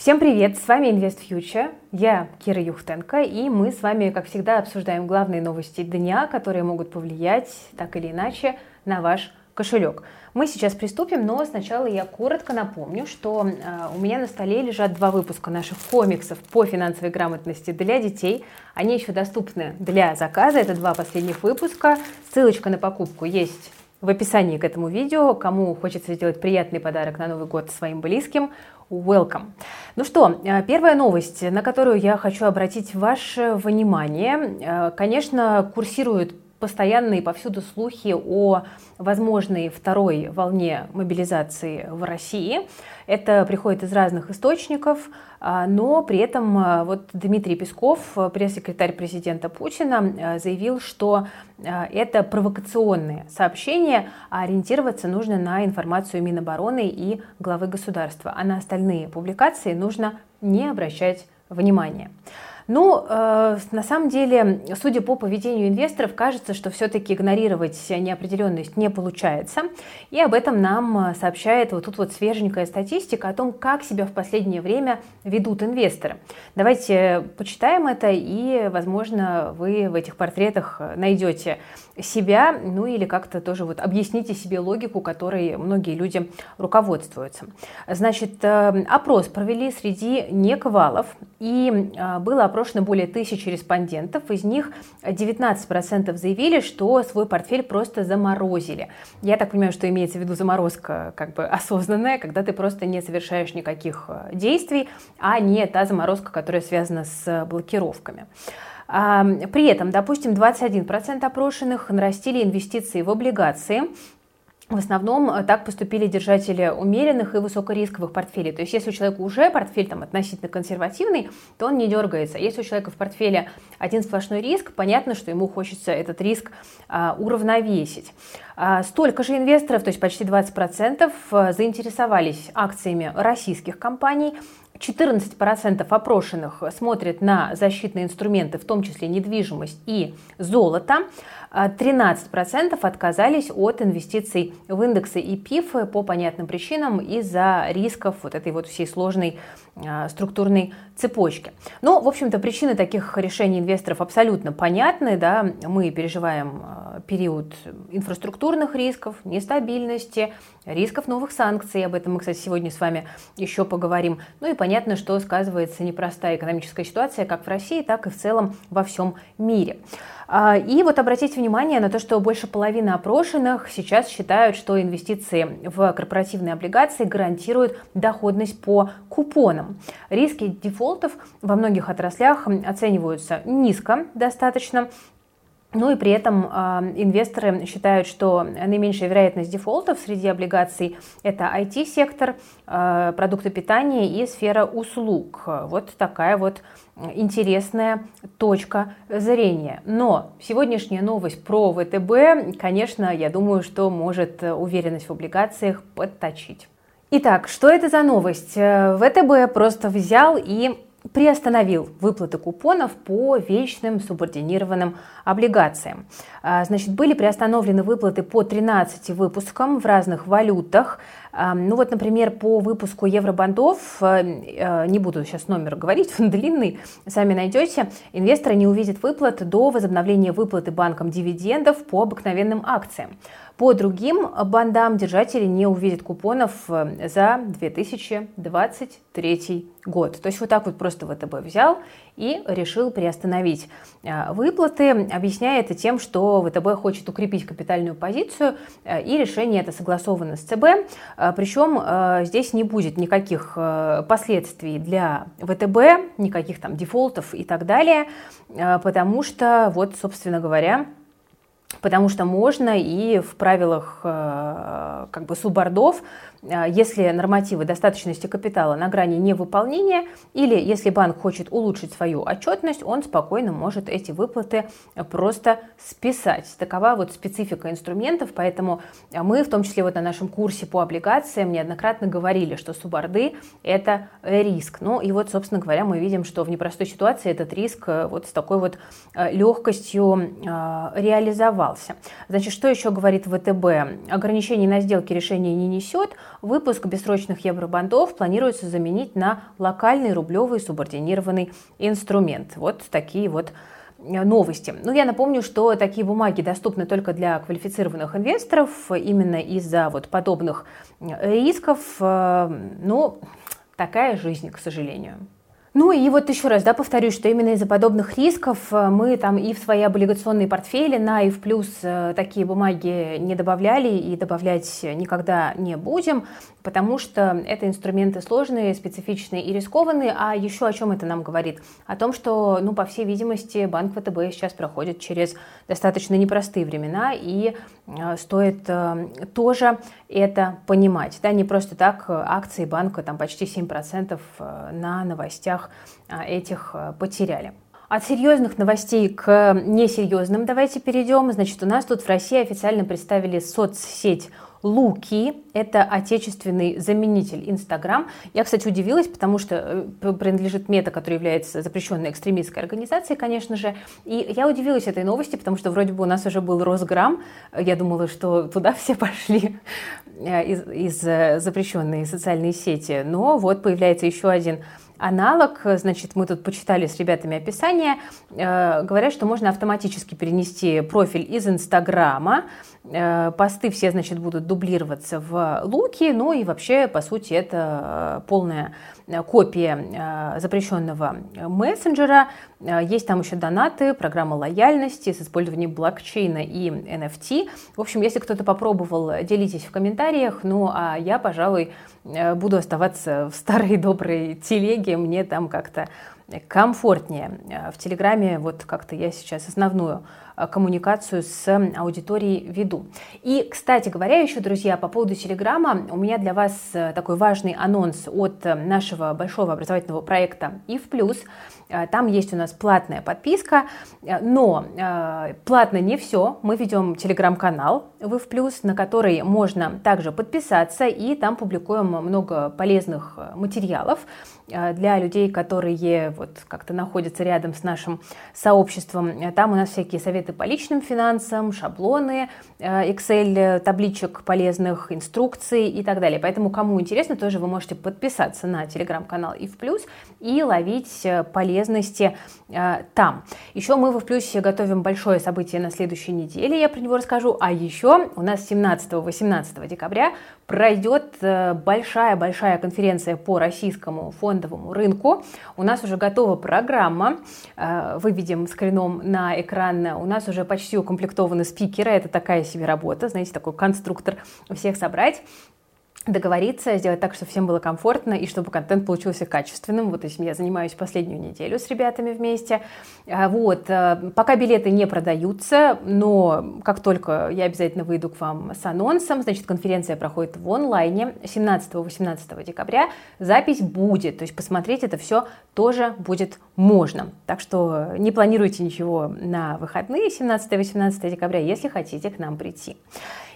Всем привет, с вами Invest Future, я Кира Юхтенко, и мы с вами, как всегда, обсуждаем главные новости дня, которые могут повлиять так или иначе на ваш кошелек. Мы сейчас приступим, но сначала я коротко напомню, что э, у меня на столе лежат два выпуска наших комиксов по финансовой грамотности для детей. Они еще доступны для заказа, это два последних выпуска. Ссылочка на покупку есть в описании к этому видео. Кому хочется сделать приятный подарок на Новый год своим близким, welcome. Ну что, э, первая новость, на которую я хочу обратить ваше внимание. Э, конечно, курсируют постоянные повсюду слухи о возможной второй волне мобилизации в России. Это приходит из разных источников, а, но при этом а, вот Дмитрий Песков, пресс-секретарь президента Путина, а, заявил, что это провокационные сообщения, а ориентироваться нужно на информацию Минобороны и главы государства, а на остальные публикации нужно не обращать внимания. Ну, э, на самом деле, судя по поведению инвесторов, кажется, что все-таки игнорировать неопределенность не получается. И об этом нам сообщает вот тут вот свеженькая статистика о том, как себя в последнее время ведут инвесторы. Давайте почитаем это, и, возможно, вы в этих портретах найдете себя, ну или как-то тоже вот объясните себе логику, которой многие люди руководствуются. Значит, э, опрос провели среди нековалов, и э, было опрошено более тысячи респондентов, из них 19% заявили, что свой портфель просто заморозили. Я так понимаю, что имеется в виду заморозка как бы осознанная, когда ты просто не совершаешь никаких э, действий, а не та заморозка, которая связана с блокировками. При этом, допустим, 21% опрошенных нарастили инвестиции в облигации, в основном э, так поступили держатели умеренных и высокорисковых портфелей. То есть если у человека уже портфель там, относительно консервативный, то он не дергается. Если у человека в портфеле один сплошной риск, понятно, что ему хочется этот риск а, уравновесить. А, столько же инвесторов, то есть почти 20%, э, заинтересовались акциями российских компаний. 14% опрошенных смотрят на защитные инструменты, в том числе недвижимость и золото. 13% отказались от инвестиций в индексы и ПИФ по понятным причинам из-за рисков вот этой вот всей сложной а, структурной цепочки. Но, в общем-то, причины таких решений инвесторов абсолютно понятны. Да? Мы переживаем а, период инфраструктурных рисков, нестабильности, рисков новых санкций. Об этом мы, кстати, сегодня с вами еще поговорим. Ну и понятно, что сказывается непростая экономическая ситуация как в России, так и в целом во всем мире. А, и вот обратите внимание на то, что больше половины опрошенных сейчас считают, что инвестиции в корпоративные облигации гарантируют доходность по купонам. Риски дефолтов во многих отраслях оцениваются низко достаточно, ну и при этом э, инвесторы считают, что наименьшая вероятность дефолтов среди облигаций это IT-сектор, э, продукты питания и сфера услуг. Вот такая вот интересная точка зрения. Но сегодняшняя новость про ВТБ, конечно, я думаю, что может уверенность в облигациях подточить. Итак, что это за новость? ВТБ просто взял и приостановил выплаты купонов по вечным субординированным облигациям. А, значит, были приостановлены выплаты по 13 выпускам в разных валютах. А, ну вот, например, по выпуску евробандов, э, э, не буду сейчас номер говорить, он длинный, сами найдете, инвесторы не увидят выплат до возобновления выплаты банкам дивидендов по обыкновенным акциям. По другим бандам держатели не увидят купонов э, за 2023 год. То есть вот так вот просто ВТБ взял и решил приостановить э, выплаты, объясняя это тем, что ВТБ хочет укрепить капитальную позицию, э, и решение это согласовано с ЦБ. Причем здесь не будет никаких последствий для ВТБ, никаких там дефолтов и так далее, потому что, вот, собственно говоря, потому что можно и в правилах э, как бы субордов а, если нормативы достаточности капитала на грани невыполнения или если банк хочет улучшить свою отчетность, он спокойно может эти выплаты просто списать. Такова вот специфика инструментов, поэтому мы, в том числе вот на нашем курсе по облигациям, неоднократно говорили, что суборды – это риск. Ну и вот, собственно говоря, мы видим, что в непростой ситуации этот риск э, вот с такой вот э, легкостью э, оставался. Значит, что еще говорит ВТБ? Ограничений на сделки решения не несет. Выпуск бессрочных евробандов планируется заменить на локальный рублевый субординированный инструмент. Вот такие вот Э, новости. Ну, я напомню, что такие бумаги доступны только для квалифицированных инвесторов, именно из-за вот подобных э, рисков. Э, ну, такая жизнь, к сожалению. Ну и вот еще раз, да, повторюсь, что именно из-за подобных рисков э, мы там и в свои облигационные портфели на и в плюс э, такие бумаги не добавляли и добавлять никогда не будем, потому что это инструменты сложные, специфичные и рискованные. А еще о чем это нам говорит? О том, что, ну, по всей видимости, банк ВТБ сейчас проходит через достаточно непростые времена и э, стоит тоже это понимать. Да, не просто так акции банка там почти 7% на новостях новостях а, этих а, потеряли. От серьезных новостей к несерьезным давайте перейдем. Значит, у нас тут в России официально представили соцсеть Луки – это отечественный заменитель Инстаграм. Я, кстати, удивилась, потому что э, принадлежит Мета, которая является запрещенной экстремистской организацией, конечно же. И я удивилась этой новости, потому что вроде бы у нас уже был Росграм. Я думала, что туда все пошли э, из, из э, запрещенной социальной сети. Но вот появляется еще один аналог, значит, мы тут почитали с ребятами описание, э, говорят, что можно автоматически перенести профиль из Инстаграма, э, посты все, значит, будут дублироваться в Луки, ну и вообще, по сути, это э, полная копия запрещенного мессенджера. Есть там еще донаты, программа лояльности с использованием блокчейна и NFT. В общем, если кто-то попробовал, делитесь в комментариях. Ну, а я, пожалуй, буду оставаться в старой доброй телеге. Мне там как-то комфортнее. В Телеграме вот как-то я сейчас основную Э, коммуникацию с аудиторией веду. И, кстати говоря, еще, друзья, по поводу Телеграма, у меня для вас э, такой важный анонс от э, нашего большого образовательного проекта «И в плюс». Там есть у нас платная подписка, но платно не все. Мы ведем телеграм-канал «Вы в плюс», на который можно также подписаться, и там публикуем много полезных материалов для людей, которые вот как-то находятся рядом с нашим сообществом. Там у нас всякие советы советы по личным финансам, шаблоны, э, Excel табличек полезных, инструкций и так далее. Поэтому, кому интересно, тоже вы можете подписаться на телеграм-канал и в плюс и ловить э, полезности э, там. Еще мы в плюсе готовим большое событие на следующей неделе, я про него расскажу. А еще у нас 17-18 декабря пройдет большая-большая конференция по российскому фондовому рынку. У нас уже готова программа. Выведем скрином на экран. У нас уже почти укомплектованы спикеры, это такая себе работа, знаете, такой конструктор всех собрать договориться, сделать так, чтобы всем было комфортно и чтобы контент получился качественным. Вот этим я занимаюсь последнюю неделю с ребятами вместе. А, вот. Э, пока билеты не продаются, но как только я обязательно выйду к вам с анонсом, значит, конференция проходит в онлайне 17-18 декабря. Запись будет, то есть посмотреть это все тоже будет можно. Так что не планируйте ничего на выходные 17-18 декабря, если хотите к нам прийти.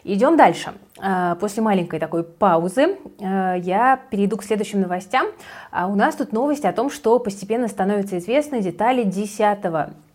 Идем дальше. А, после маленькой такой паузы а, я перейду к следующим новостям. А у нас тут новость о том, что постепенно становятся известны детали 10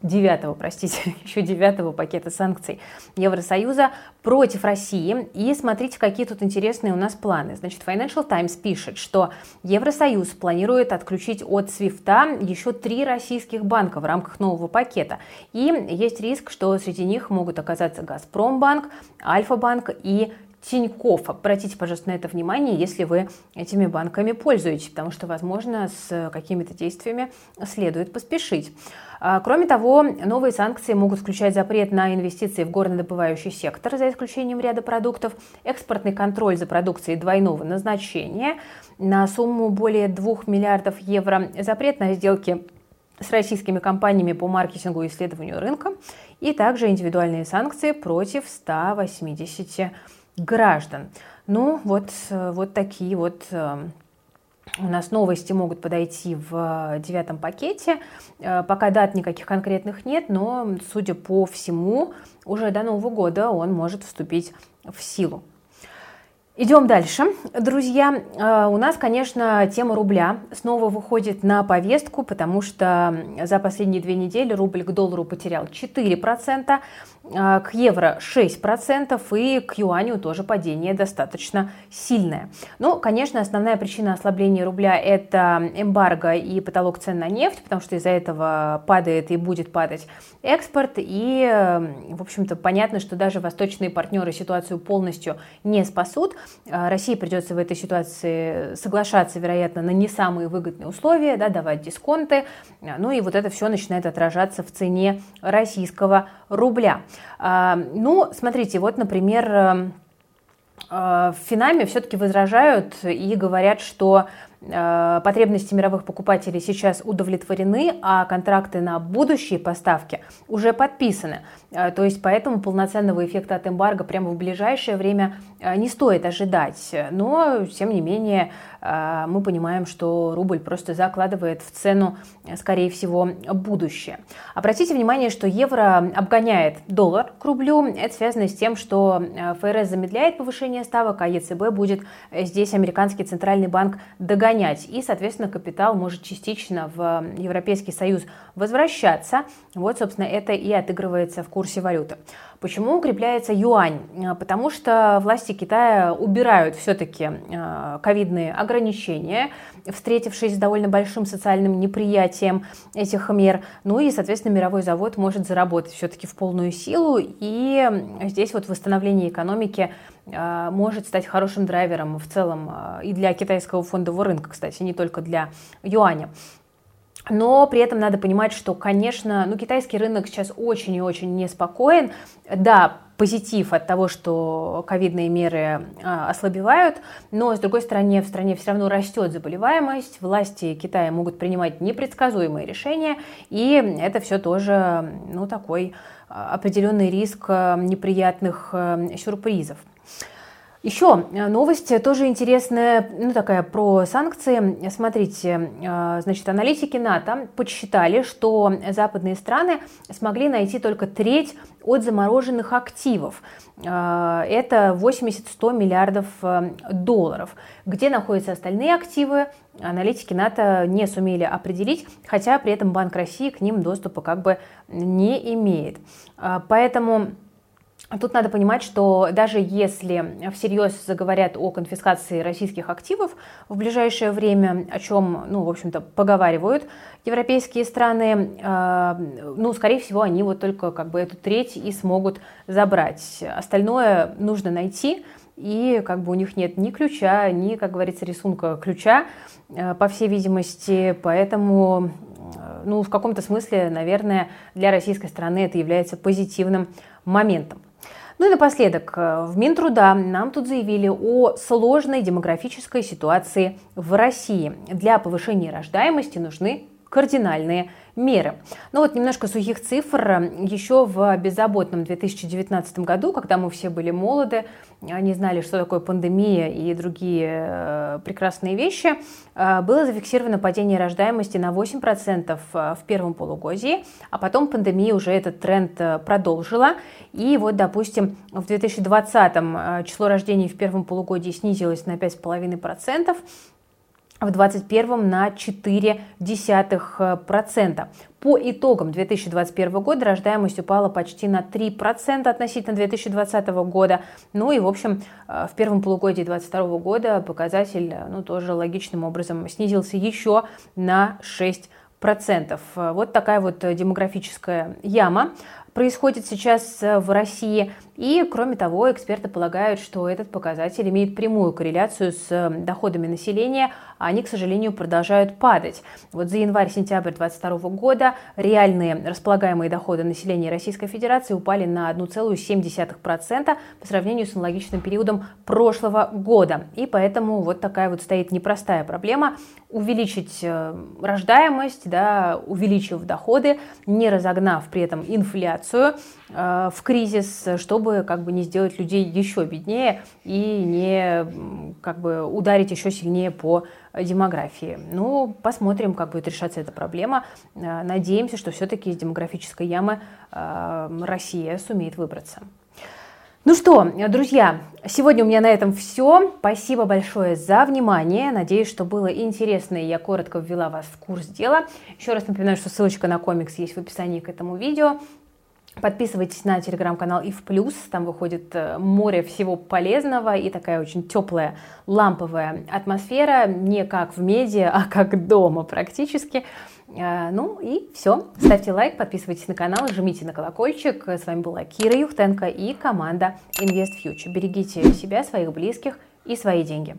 девятого, простите, еще девятого пакета санкций Евросоюза против России. И смотрите, какие тут интересные у нас планы. Значит, Financial Times пишет, что Евросоюз планирует отключить от Свифта еще три российских банка в рамках нового пакета. И есть риск, что среди них могут оказаться Газпромбанк, Альфа-банк и Тиньков. Обратите, пожалуйста, на это внимание, если вы этими банками пользуетесь, потому что, возможно, с какими-то действиями следует поспешить. А, кроме того, новые санкции могут включать запрет на инвестиции в горнодобывающий сектор, за исключением ряда продуктов, экспортный контроль за продукцией двойного назначения на сумму более 2 миллиардов евро, запрет на сделки с российскими компаниями по маркетингу и исследованию рынка и также индивидуальные санкции против 180 граждан. Ну, вот, вот такие вот э, у нас новости могут подойти в девятом пакете. Э, пока дат никаких конкретных нет, но, судя по всему, уже до Нового года он может вступить в силу. Идем дальше. Друзья, э, у нас, конечно, тема рубля снова выходит на повестку, потому что за последние две недели рубль к доллару потерял 4%, э, к евро 6% и к юаню тоже падение достаточно сильное. Ну, конечно, основная причина ослабления рубля – это эмбарго и потолок цен на нефть, потому что из-за этого падает и будет падать экспорт. И, э, в общем-то, понятно, что даже восточные партнеры ситуацию полностью не спасут. А, России придется в этой ситуации соглашаться, вероятно, на не самые выгодные условия, да, давать дисконты, а, ну и вот это все начинает отражаться в цене российского рубля. А, ну, смотрите, вот, например, в Финаме все-таки возражают и говорят, что потребности мировых покупателей сейчас удовлетворены, а контракты на будущие поставки уже подписаны. То есть поэтому полноценного эффекта от эмбарго прямо в ближайшее время Э, не стоит ожидать. Но, тем не менее, э, мы понимаем, что рубль просто закладывает в цену, э, скорее всего, будущее. Обратите внимание, что евро обгоняет доллар к рублю. Это связано с тем, что ФРС замедляет повышение ставок, а ЕЦБ будет здесь американский центральный банк догонять. И, соответственно, капитал может частично в Европейский Союз возвращаться. Вот, собственно, это и отыгрывается в курсе валюты. Почему укрепляется юань? Э, потому что власти Китая убирают все-таки э, ковидные ограничения, встретившись с довольно большим социальным неприятием этих мер. Ну и, соответственно, мировой завод может заработать все-таки в полную силу. И здесь вот восстановление экономики может стать хорошим драйвером в целом и для китайского фондового рынка, кстати, не только для юаня. Но при этом надо понимать, что, конечно, ну, китайский рынок сейчас очень и очень неспокоен. Да, позитив от того, что ковидные меры а, ослабевают, но, с другой стороны, в стране все равно растет заболеваемость, власти Китая могут принимать непредсказуемые решения, и это все тоже, ну, такой а, определенный риск а, неприятных сюрпризов. Еще э, новость тоже интересная, ну такая про санкции. Смотрите, э, значит, аналитики НАТО подсчитали, что западные страны смогли найти только треть от замороженных активов. Э, это 80-100 миллиардов долларов. Где находятся остальные активы, аналитики НАТО не сумели определить, хотя при этом Банк России к ним доступа как бы не имеет. Поэтому Тут надо понимать, что даже если всерьез заговорят о конфискации российских активов в ближайшее время, о чем, ну, в общем-то, поговаривают европейские страны, э, ну, скорее всего, они вот только как бы эту треть и смогут забрать. Остальное нужно найти, и как бы у них нет ни ключа, ни, как говорится, рисунка ключа, э, по всей видимости, поэтому э, ну, в каком-то смысле, наверное, для российской страны это является позитивным моментом. Ну и напоследок, э, в Минтруда нам тут заявили о сложной демографической ситуации в России. Для повышения рождаемости нужны кардинальные меры. Ну вот немножко сухих цифр. Еще в беззаботном 2019 году, когда мы все были молоды, не знали, что такое пандемия и другие э, прекрасные вещи, э, было зафиксировано падение рождаемости на 8% в первом полугодии, а потом пандемия уже этот тренд э, продолжила. И вот, допустим, в 2020 число рождений в первом полугодии снизилось на 5,5%, в 2021 на 0,4%. По итогам 2021 года рождаемость упала почти на 3% относительно 2020 года. Ну и, в общем, э, в первом полугодии 2022 года показатель ну, тоже логичным образом снизился еще на 6%. Вот такая вот демографическая яма происходит сейчас в России. И, кроме того, эксперты полагают, что этот показатель имеет прямую корреляцию с э, доходами населения, а они, к сожалению, продолжают падать. Вот за январь-сентябрь 2022 года реальные располагаемые доходы населения Российской Федерации упали на 1,7% по сравнению с аналогичным периодом прошлого года. И поэтому вот такая вот стоит непростая проблема увеличить э, рождаемость, да, увеличив доходы, не разогнав при этом инфляцию э, в кризис, чтобы как бы не сделать людей еще беднее и не как бы ударить еще сильнее по демографии. Ну, посмотрим, как будет решаться эта проблема. Э, надеемся, что все-таки из демографической ямы Россия сумеет выбраться. Ну что, друзья, сегодня у меня на этом все. Спасибо большое за внимание. Надеюсь, что было интересно, и я коротко ввела вас в курс дела. Еще раз напоминаю, что ссылочка на комикс есть в описании к этому видео. Подписывайтесь на телеграм-канал ИФ Плюс, там выходит э, море всего полезного и такая очень теплая ламповая атмосфера, не как в медиа, а как дома практически. Э, ну и все. Ставьте лайк, подписывайтесь на канал, жмите на колокольчик. С вами была Кира Юхтенко и команда Invest Future. Берегите себя, своих близких и свои деньги.